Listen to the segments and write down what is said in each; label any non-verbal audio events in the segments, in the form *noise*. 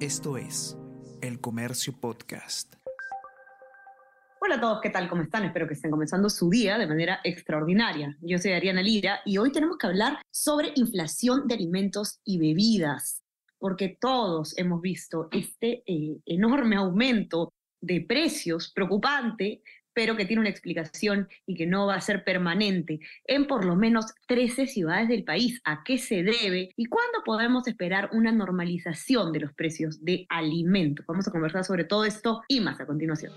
Esto es El Comercio Podcast. Hola a todos, ¿qué tal? ¿Cómo están? Espero que estén comenzando su día de manera extraordinaria. Yo soy Ariana Lira y hoy tenemos que hablar sobre inflación de alimentos y bebidas, porque todos hemos visto este eh, enorme aumento de precios preocupante pero que tiene una explicación y que no va a ser permanente en por lo menos 13 ciudades del país. ¿A qué se debe y cuándo podemos esperar una normalización de los precios de alimentos? Vamos a conversar sobre todo esto y más a continuación.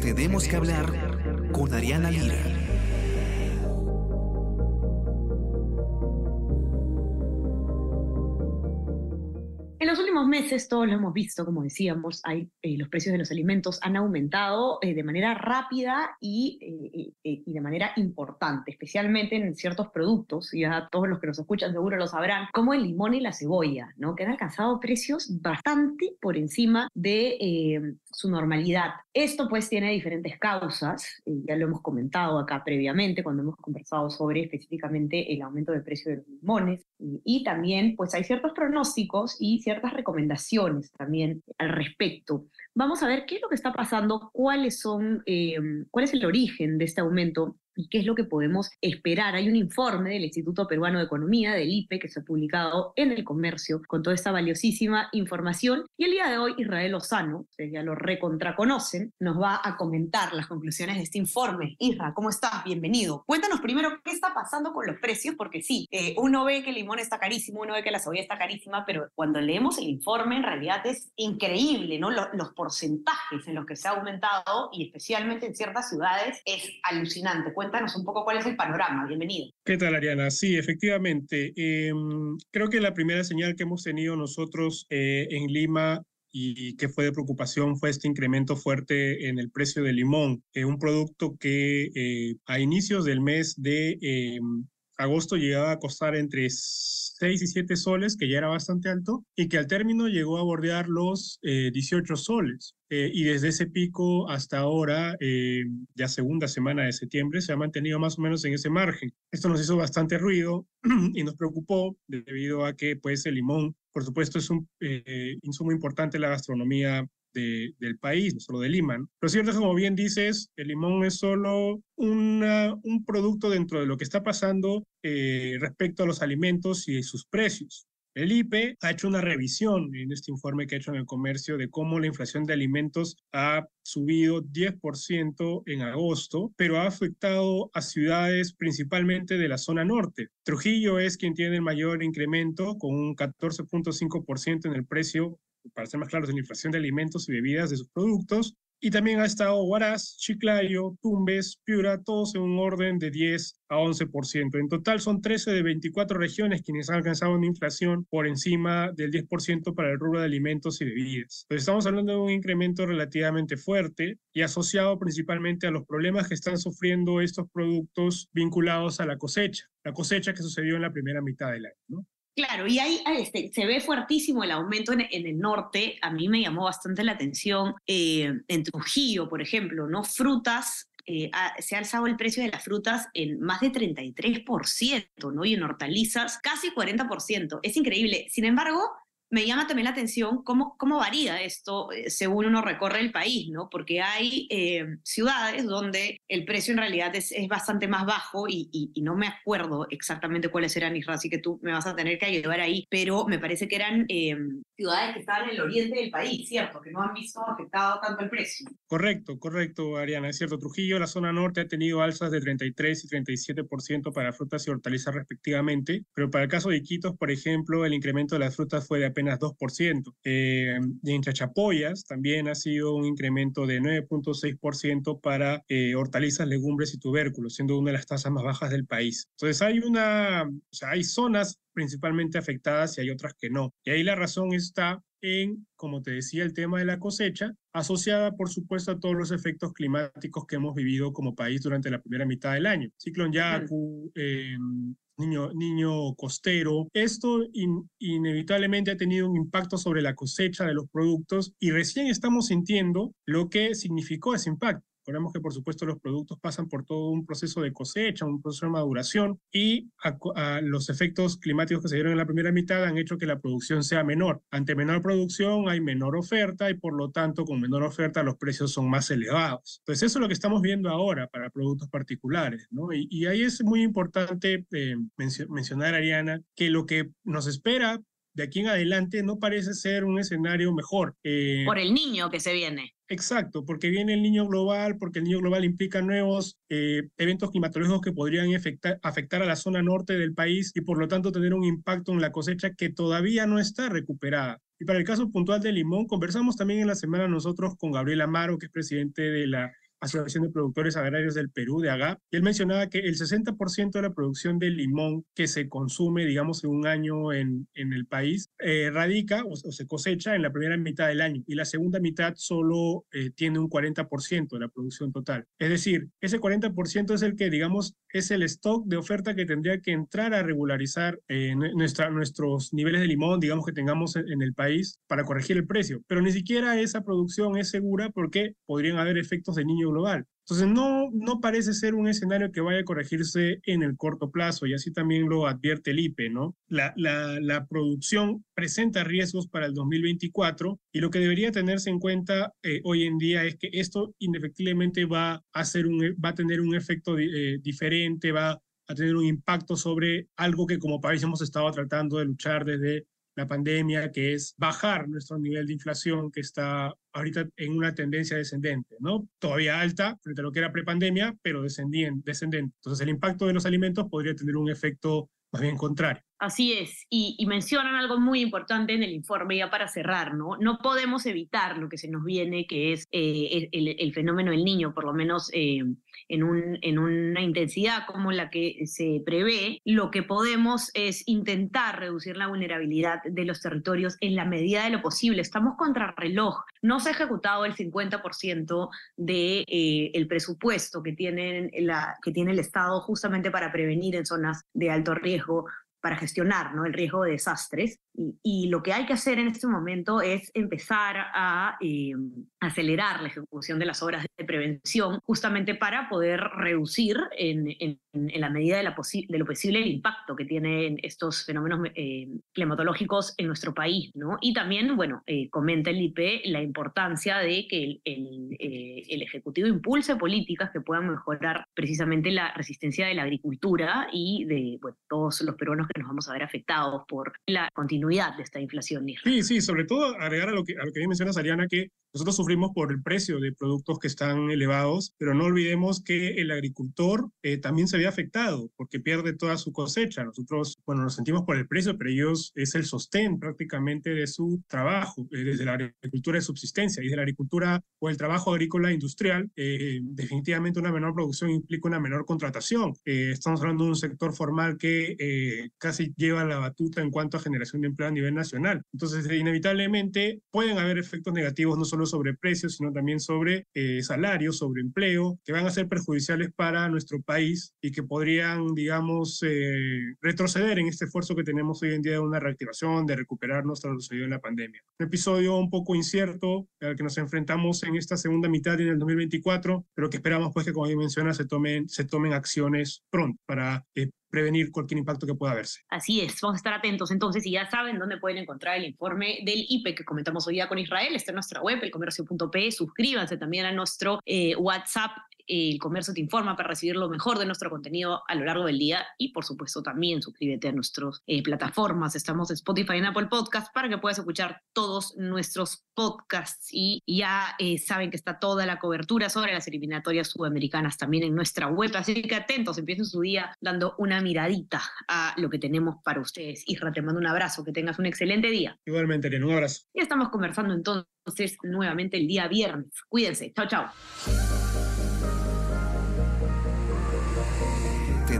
Tenemos que hablar con Ariana Lira. Meses, todos lo hemos visto, como decíamos, hay, eh, los precios de los alimentos han aumentado eh, de manera rápida y, eh, y, de manera importante, especialmente en ciertos productos, ya todos los que nos escuchan seguro lo sabrán, como el limón y la cebolla, ¿no? que han alcanzado precios bastante por encima de su normalidad. Esto pues tiene diferentes causas, ya lo hemos comentado acá previamente cuando hemos conversado sobre específicamente el aumento del precio de los limones y, y también pues hay ciertos pronósticos y ciertas recomendaciones también al respecto. Vamos a ver qué es lo que está pasando, cuáles son, eh, cuál es el origen de este aumento y qué es lo que podemos esperar. Hay un informe del Instituto Peruano de Economía, del IPE, que se ha publicado en el comercio con toda esta valiosísima información. Y el día de hoy, Israel Lozano, ustedes ya lo recontraconocen, nos va a comentar las conclusiones de este informe. Isra, ¿cómo estás? Bienvenido. Cuéntanos primero qué está pasando con los precios, porque sí, eh, uno ve que el limón está carísimo, uno ve que la cebolla está carísima, pero cuando leemos el informe, en realidad es increíble, ¿no? Los, los porcentajes en los que se ha aumentado y especialmente en ciertas ciudades es alucinante cuéntanos un poco cuál es el panorama. Bienvenido. ¿Qué tal, Ariana? Sí, efectivamente. Em, creo que la primera señal que hemos tenido nosotros eh, en Lima y que fue de preocupación fue este incremento fuerte en el precio del limón, un producto que eh, a inicios del mes de em, agosto llegaba a costar entre 6 y 7 soles, que ya era bastante alto, y que al término llegó a bordear los 18 soles. Eh, y desde ese pico hasta ahora, eh, ya segunda semana de septiembre, se ha mantenido más o menos en ese margen. Esto nos hizo bastante ruido *clears throat* y nos preocupó debido a que pues, el limón, por supuesto, es un eh, insumo importante en la gastronomía del país, no solo de Lima. Pero cierto, como bien dices, el limón es solo un producto dentro de lo que está pasando respecto a los alimentos y sus precios. El IPE ha hecho una revisión en este informe que ha hecho en el comercio de cómo la inflación de alimentos ha subido 10% en agosto, pero ha afectado a ciudades principalmente de la zona norte. Trujillo es quien tiene el mayor incremento con un 14.5% en el precio para ser más claros, en la inflación de alimentos y bebidas de sus productos, y también ha estado Huaraz, Chiclayo, Tumbes, Piura, todos en un orden de 10 a 11%. En total son 13 de 24 regiones quienes han alcanzado una inflación por encima del 10% para el rubro de alimentos y bebidas. Estamos hablando de un incremento relativamente fuerte y asociado principalmente a los problemas que están sufriendo estos productos vinculados a la cosecha, la cosecha que sucedió en la primera mitad del año. Claro, y ahí este, se ve fuertísimo el aumento en, el norte. A mí me llamó bastante la atención eh, en Trujillo, por ejemplo, ¿no? Frutas eh, se ha alzado el precio de las frutas en más de 33%, ¿no? Y en hortalizas casi 40%. Es increíble. Sin embargo, me llama también la atención cómo, cómo varía esto eh, según uno recorre el país, ¿no? Porque hay eh, ciudades donde el precio en realidad es, es bastante más bajo y, y, no me acuerdo exactamente cuáles eran, Isra, así que tú me vas a tener que ayudar ahí, pero me parece que eran eh, ciudades que estaban en el oriente del país, ¿cierto? Que no han visto afectado tanto el precio. Correcto, correcto, Ariana, es cierto. Trujillo, la zona norte, ha tenido alzas de 33 y 37% para frutas y hortalizas respectivamente, pero para el caso de Iquitos, por ejemplo, el incremento de las frutas fue de apenas apenas 2%. Eh, en Chachapoyas también ha sido un incremento de 9.6% para eh, hortalizas, legumbres y tubérculos, siendo una de las tasas más bajas del país. Entonces hay una, o sea, hay zonas principalmente afectadas y hay otras que no. Y ahí la razón está en, como te decía, el tema de la cosecha, asociada, por supuesto, a todos los efectos climáticos que hemos vivido como país durante la primera mitad del año. Ciclón Yaku, eh, niño, niño costero. Esto inevitablemente ha tenido un impacto sobre la cosecha de los productos y recién estamos sintiendo lo que significó ese impacto. Recordemos que, por supuesto, los productos pasan por todo un proceso de cosecha, un proceso de maduración y a, los efectos climáticos que se dieron en la primera mitad han hecho que la producción sea menor. Ante menor producción hay menor oferta y, por lo tanto, con menor oferta los precios son más elevados. Entonces, eso es lo que estamos viendo ahora para productos particulares, ¿no? Y, ahí es muy importante eh, mencionar, Ariana, que lo que nos espera de aquí en adelante no parece ser un escenario mejor. Eh, Por el niño que se viene. Exacto, porque viene el niño global, porque el niño global implica nuevos eh, eventos climatológicos que podrían afectar, afectar a la zona norte del país y por lo tanto tener un impacto en la cosecha que todavía no está recuperada. Y para el caso puntual de Limón, conversamos también en la semana nosotros con Gabriel Amaro, que es presidente de la Asociación de Productores Agrarios del Perú, de AGA, y él mencionaba que el 60% de la producción de limón que se consume, digamos, en un año en, en el país, eh, radica o, se cosecha en la primera mitad del año, y la segunda mitad solo eh, tiene un 40% de la producción total. Es decir, ese 40% es el que, digamos, es el stock de oferta que tendría que entrar a regularizar eh, nuestra, nuestros niveles de limón, digamos, que tengamos en, en el país para corregir el precio. Pero ni siquiera esa producción es segura porque podrían haber efectos de niño global. Entonces, no, no parece ser un escenario que vaya a corregirse en el corto plazo, y así también lo advierte el IPE, ¿no? La, la, producción presenta riesgos para el 2024 y lo que debería tenerse en cuenta eh, hoy en día es que esto indefectiblemente va a, ser un, va a tener un efecto eh, diferente, va a tener un impacto sobre algo que como país hemos estado tratando de luchar desde la pandemia, que es bajar nuestro nivel de inflación que está ahorita en una tendencia descendente, ¿no? Todavía alta frente a lo que era prepandemia, pero descendente. Entonces el impacto de los alimentos podría tener un efecto más bien contrario. Así es, y, mencionan algo muy importante en el informe ya para cerrar, ¿no? No podemos evitar lo que se nos viene, que es eh, el, fenómeno del niño, por lo menos eh, en, un, en una intensidad como la que se prevé. Lo que podemos es intentar reducir la vulnerabilidad de los territorios en la medida de lo posible. Estamos contra reloj. No se ha ejecutado el 50% del de, eh, presupuesto que, tienen la, que tiene el Estado justamente para prevenir en zonas de alto riesgo para gestionar ¿no? el riesgo de desastres. Y, lo que hay que hacer en este momento es empezar a eh, acelerar la ejecución de las obras de prevención, justamente para poder reducir en, la medida de, lo posible el impacto que tienen estos fenómenos eh, climatológicos en nuestro país. ¿no? Y también, bueno, eh, comenta el IP la importancia de que el, el, Ejecutivo impulse políticas que puedan mejorar precisamente la resistencia de la agricultura y de todos los peruanos que nos vamos a ver afectados por la continuidad de esta inflación. Sí, sí, sobre todo agregar a lo que, a lo que mencionas, Ariana, que nosotros sufrimos por el precio de productos que están elevados, pero no olvidemos que el agricultor eh, también se ve afectado porque pierde toda su cosecha. Nosotros, bueno, nos sentimos por el precio, pero ellos es el sostén prácticamente de su trabajo, eh, desde la agricultura de subsistencia y de la agricultura o el trabajo agrícola industrial. Eh, definitivamente una menor producción implica una menor contratación. estamos hablando de un sector formal que casi lleva la batuta en cuanto a generación de empleo a nivel nacional. Entonces, inevitablemente pueden haber efectos negativos no solo sobre precios, sino también sobre eh, salarios, sobre empleo, que van a ser perjudiciales para nuestro país y que podrían, digamos, eh, retroceder en este esfuerzo que tenemos hoy en día de una reactivación, de recuperarnos tras lo sucedido en la pandemia. Un episodio un poco incierto al que nos enfrentamos en esta segunda mitad en el 2024, pero que esperamos pues que, como menciona, se tomen, se tomen acciones pronto para eh, prevenir cualquier impacto que pueda haberse. Así es, vamos a estar atentos entonces y ya saben dónde pueden encontrar el informe del IPE que comentamos hoy día con Israel, está en nuestra web, elcomercio.p, suscríbanse también a nuestro eh, WhatsApp el comercio te informa para recibir lo mejor de nuestro contenido a lo largo del día y por supuesto también suscríbete a nuestras eh, plataformas. Estamos en Spotify y en Apple Podcasts para que puedas escuchar todos nuestros podcasts y ya eh, saben que está toda la cobertura sobre las eliminatorias sudamericanas también en nuestra web, así que atentos, empiecen su día dando una miradita a lo que tenemos para ustedes. Isra, te mando un abrazo, que tengas un excelente día. Igualmente, Elena, un abrazo. Ya estamos conversando entonces nuevamente el día viernes. Cuídense, chao, chao.